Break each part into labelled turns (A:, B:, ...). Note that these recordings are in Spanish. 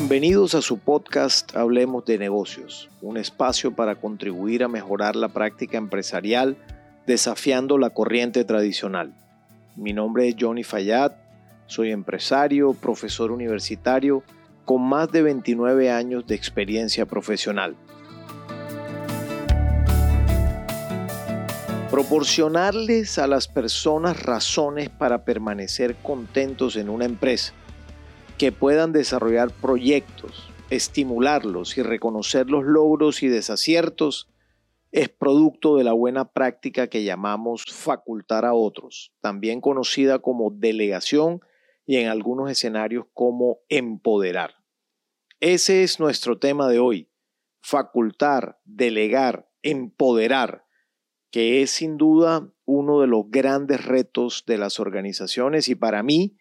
A: Bienvenidos a su podcast Hablemos de negocios, un espacio para contribuir a mejorar la práctica empresarial desafiando la corriente tradicional. Mi nombre es Johnny Fayad, soy empresario, profesor universitario con más de 29 años de experiencia profesional. Proporcionarles a las personas razones para permanecer contentos en una empresa, que puedan desarrollar proyectos, estimularlos y reconocer los logros y desaciertos, es producto de la buena práctica que llamamos facultar a otros, también conocida como delegación y en algunos escenarios como empoderar. Ese es nuestro tema de hoy, facultar, delegar, empoderar que es sin duda uno de los grandes retos de las organizaciones y para mí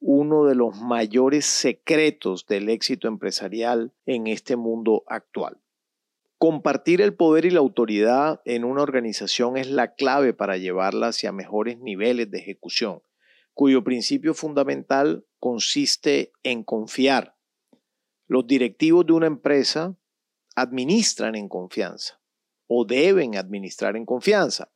A: uno de los mayores secretos del éxito empresarial en este mundo actual. Compartir el poder y la autoridad en una organización es la clave para llevarla hacia mejores niveles de ejecución, cuyo principio fundamental consiste en confiar. Los directivos de una empresa administran en confianza o deben administrar en confianza.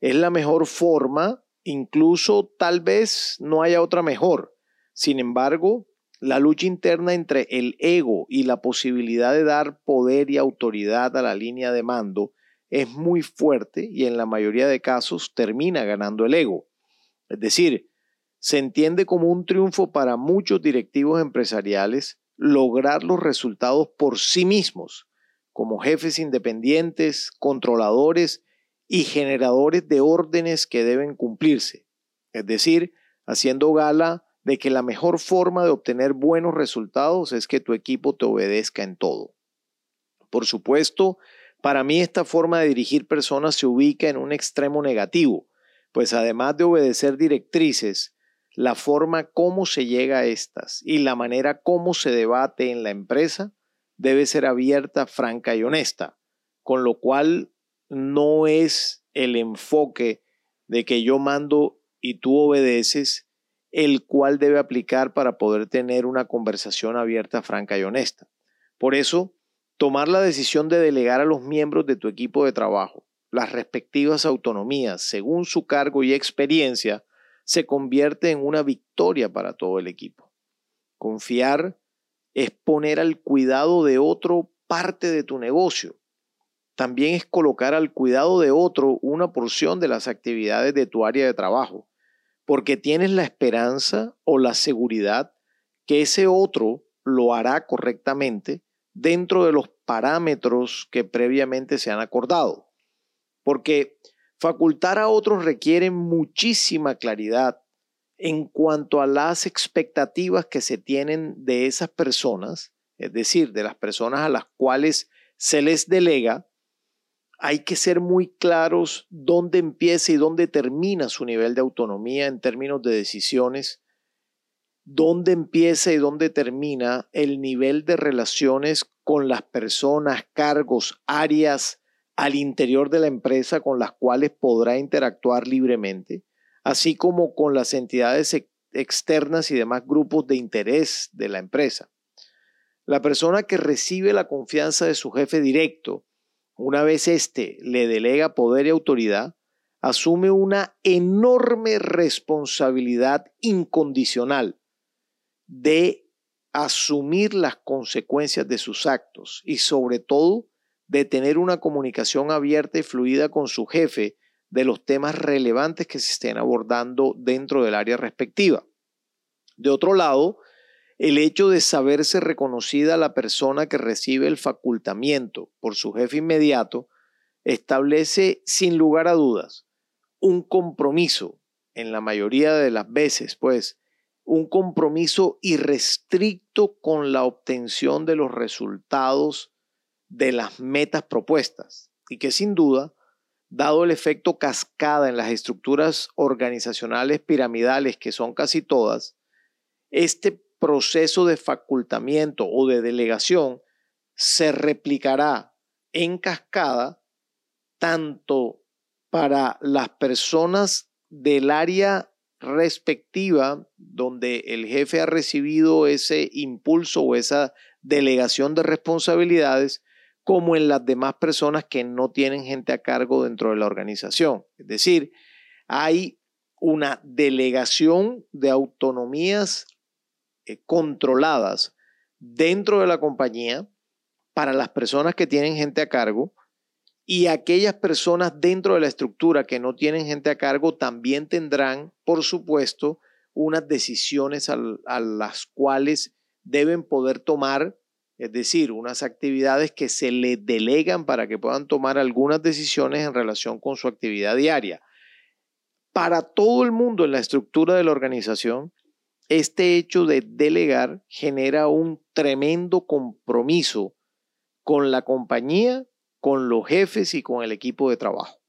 A: Es la mejor forma, incluso tal vez no haya otra mejor. Sin embargo, la lucha interna entre el ego y la posibilidad de dar poder y autoridad a la línea de mando es muy fuerte y en la mayoría de casos termina ganando el ego. Es decir, se entiende como un triunfo para muchos directivos empresariales lograr los resultados por sí mismos como jefes independientes, controladores y generadores de órdenes que deben cumplirse, es decir, haciendo gala de que la mejor forma de obtener buenos resultados es que tu equipo te obedezca en todo. Por supuesto, para mí esta forma de dirigir personas se ubica en un extremo negativo, pues además de obedecer directrices, la forma como se llega a estas y la manera como se debate en la empresa debe ser abierta, franca y honesta, con lo cual no es el enfoque de que yo mando y tú obedeces, el cual debe aplicar para poder tener una conversación abierta, franca y honesta. Por eso, tomar la decisión de delegar a los miembros de tu equipo de trabajo las respectivas autonomías según su cargo y experiencia se convierte en una victoria para todo el equipo. Confiar es poner al cuidado de otro parte de tu negocio. También es colocar al cuidado de otro una porción de las actividades de tu área de trabajo, porque tienes la esperanza o la seguridad que ese otro lo hará correctamente dentro de los parámetros que previamente se han acordado. Porque facultar a otros requiere muchísima claridad, en cuanto a las expectativas que se tienen de esas personas, es decir, de las personas a las cuales se les delega, hay que ser muy claros dónde empieza y dónde termina su nivel de autonomía en términos de decisiones, dónde empieza y dónde termina el nivel de relaciones con las personas, cargos, áreas al interior de la empresa con las cuales podrá interactuar libremente así como con las entidades externas y demás grupos de interés de la empresa. La persona que recibe la confianza de su jefe directo, una vez éste le delega poder y autoridad, asume una enorme responsabilidad incondicional de asumir las consecuencias de sus actos y sobre todo de tener una comunicación abierta y fluida con su jefe de los temas relevantes que se estén abordando dentro del área respectiva. De otro lado, el hecho de saberse reconocida la persona que recibe el facultamiento por su jefe inmediato establece sin lugar a dudas un compromiso, en la mayoría de las veces, pues, un compromiso irrestricto con la obtención de los resultados de las metas propuestas y que sin duda dado el efecto cascada en las estructuras organizacionales piramidales, que son casi todas, este proceso de facultamiento o de delegación se replicará en cascada tanto para las personas del área respectiva donde el jefe ha recibido ese impulso o esa delegación de responsabilidades, como en las demás personas que no tienen gente a cargo dentro de la organización. Es decir, hay una delegación de autonomías eh, controladas dentro de la compañía para las personas que tienen gente a cargo y aquellas personas dentro de la estructura que no tienen gente a cargo también tendrán, por supuesto, unas decisiones a las cuales deben poder tomar es decir, unas actividades que se le delegan para que puedan tomar algunas decisiones en relación con su actividad diaria. Para todo el mundo en la estructura de la organización, este hecho de delegar genera un tremendo compromiso con la compañía, con los jefes y con el equipo de trabajo.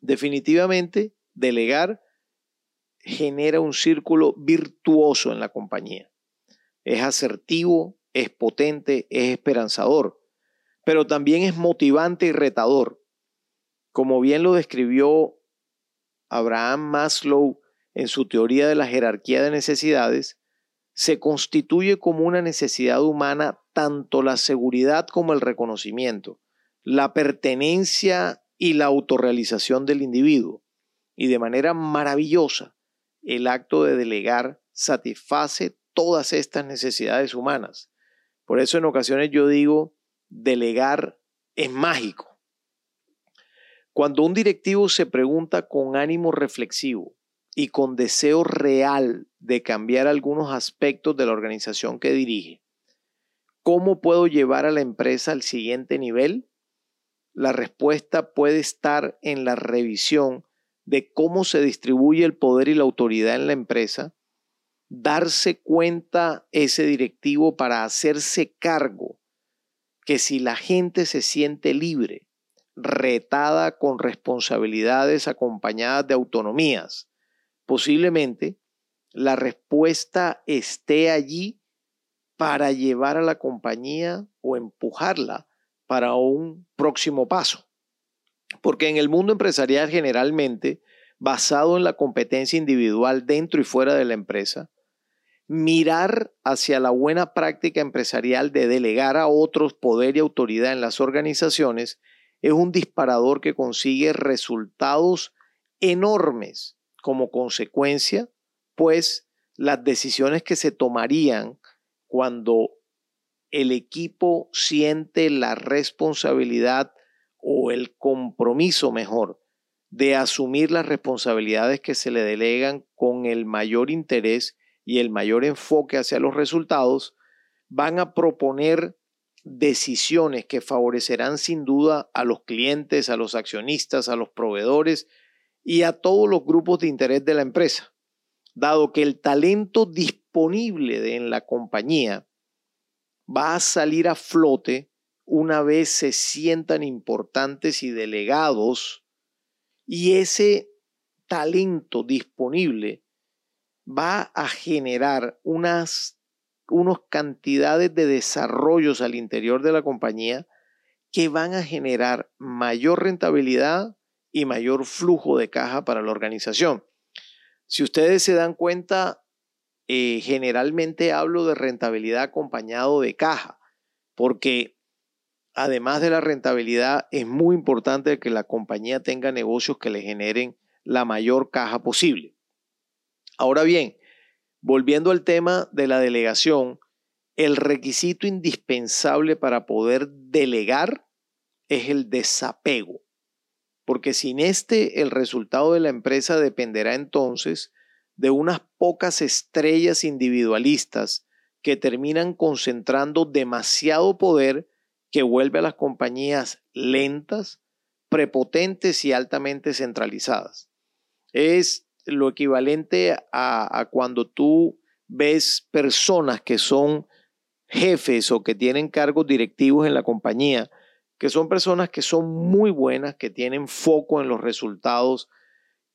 A: Definitivamente, delegar genera un círculo virtuoso en la compañía. Es asertivo, es potente, es esperanzador, pero también es motivante y retador. Como bien lo describió Abraham Maslow en su teoría de la jerarquía de necesidades, se constituye como una necesidad humana tanto la seguridad como el reconocimiento, la pertenencia y la autorrealización del individuo. Y de manera maravillosa, el acto de delegar satisface todas estas necesidades humanas. Por eso en ocasiones yo digo, delegar es mágico. Cuando un directivo se pregunta con ánimo reflexivo y con deseo real de cambiar algunos aspectos de la organización que dirige, ¿cómo puedo llevar a la empresa al siguiente nivel? La respuesta puede estar en la revisión de cómo se distribuye el poder y la autoridad en la empresa darse cuenta ese directivo para hacerse cargo que si la gente se siente libre, retada con responsabilidades acompañadas de autonomías, posiblemente la respuesta esté allí para llevar a la compañía o empujarla para un próximo paso. Porque en el mundo empresarial generalmente, basado en la competencia individual dentro y fuera de la empresa, mirar hacia la buena práctica empresarial de delegar a otros poder y autoridad en las organizaciones es un disparador que consigue resultados enormes como consecuencia, pues las decisiones que se tomarían cuando el equipo siente la responsabilidad o el compromiso mejor de asumir las responsabilidades que se le delegan con el mayor interés y el mayor enfoque hacia los resultados, van a proponer decisiones que favorecerán sin duda a los clientes, a los accionistas, a los proveedores y a todos los grupos de interés de la empresa, dado que el talento disponible en la compañía va a salir a flote una vez se sientan importantes y delegados y ese talento disponible va a generar unas, unas cantidades de desarrollos al interior de la compañía que van a generar mayor rentabilidad y mayor flujo de caja para la organización. Si ustedes se dan cuenta, eh, generalmente hablo de rentabilidad acompañado de caja, porque además de la rentabilidad, es muy importante que la compañía tenga negocios que le generen la mayor caja posible. Ahora bien, volviendo al tema de la delegación, el requisito indispensable para poder delegar es el desapego, porque sin este el resultado de la empresa dependerá entonces de unas pocas estrellas individualistas que terminan concentrando demasiado poder que vuelve a las compañías lentas, prepotentes y altamente centralizadas. Es lo equivalente a, cuando tú ves personas que son jefes o que tienen cargos directivos en la compañía, que son personas que son muy buenas, que tienen foco en los resultados,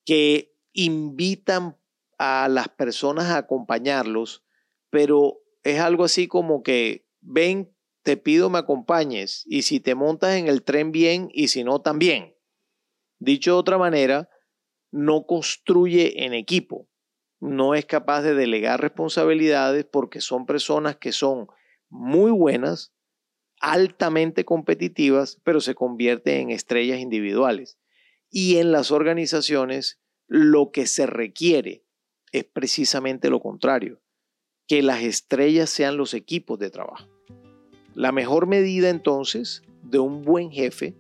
A: que invitan a las personas a acompañarlos, pero es algo así como que ven, te pido me acompañes y si te montas en el tren bien y si no también. Dicho de otra manera, no construye en equipo, no es capaz de delegar responsabilidades porque son personas que son muy buenas, altamente competitivas, pero se convierten en estrellas individuales. Y en las organizaciones lo que se requiere es precisamente lo contrario, que las estrellas sean los equipos de trabajo. La mejor medida entonces de un buen jefe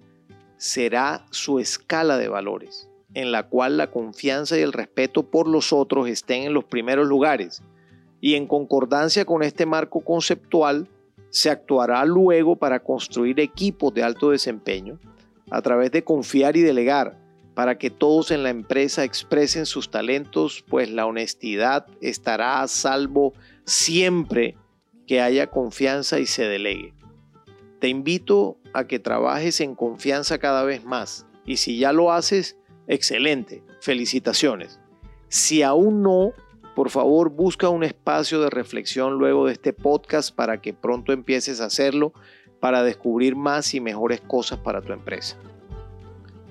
A: será su escala de valores, en la cual la confianza y el respeto por los otros estén en los primeros lugares. Y en concordancia con este marco conceptual, se actuará luego para construir equipos de alto desempeño a través de confiar y delegar para que todos en la empresa expresen sus talentos, pues la honestidad estará a salvo siempre que haya confianza y se delegue. Te invito a que trabajes en confianza cada vez más y si ya lo haces, excelente, felicitaciones. Si aún no, por favor busca un espacio de reflexión luego de este podcast para que pronto empieces a hacerlo para descubrir más y mejores cosas para tu empresa.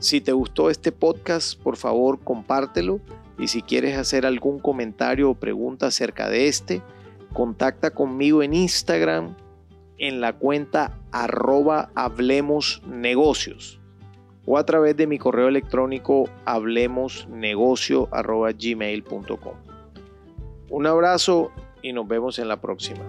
A: Si te gustó este podcast, por favor compártelo y si quieres hacer algún comentario o pregunta acerca de este, contacta conmigo en Instagram en la cuenta arroba hablemos negocios o a través de mi correo electrónico hablemosnegocio. Un abrazo y nos vemos en la próxima.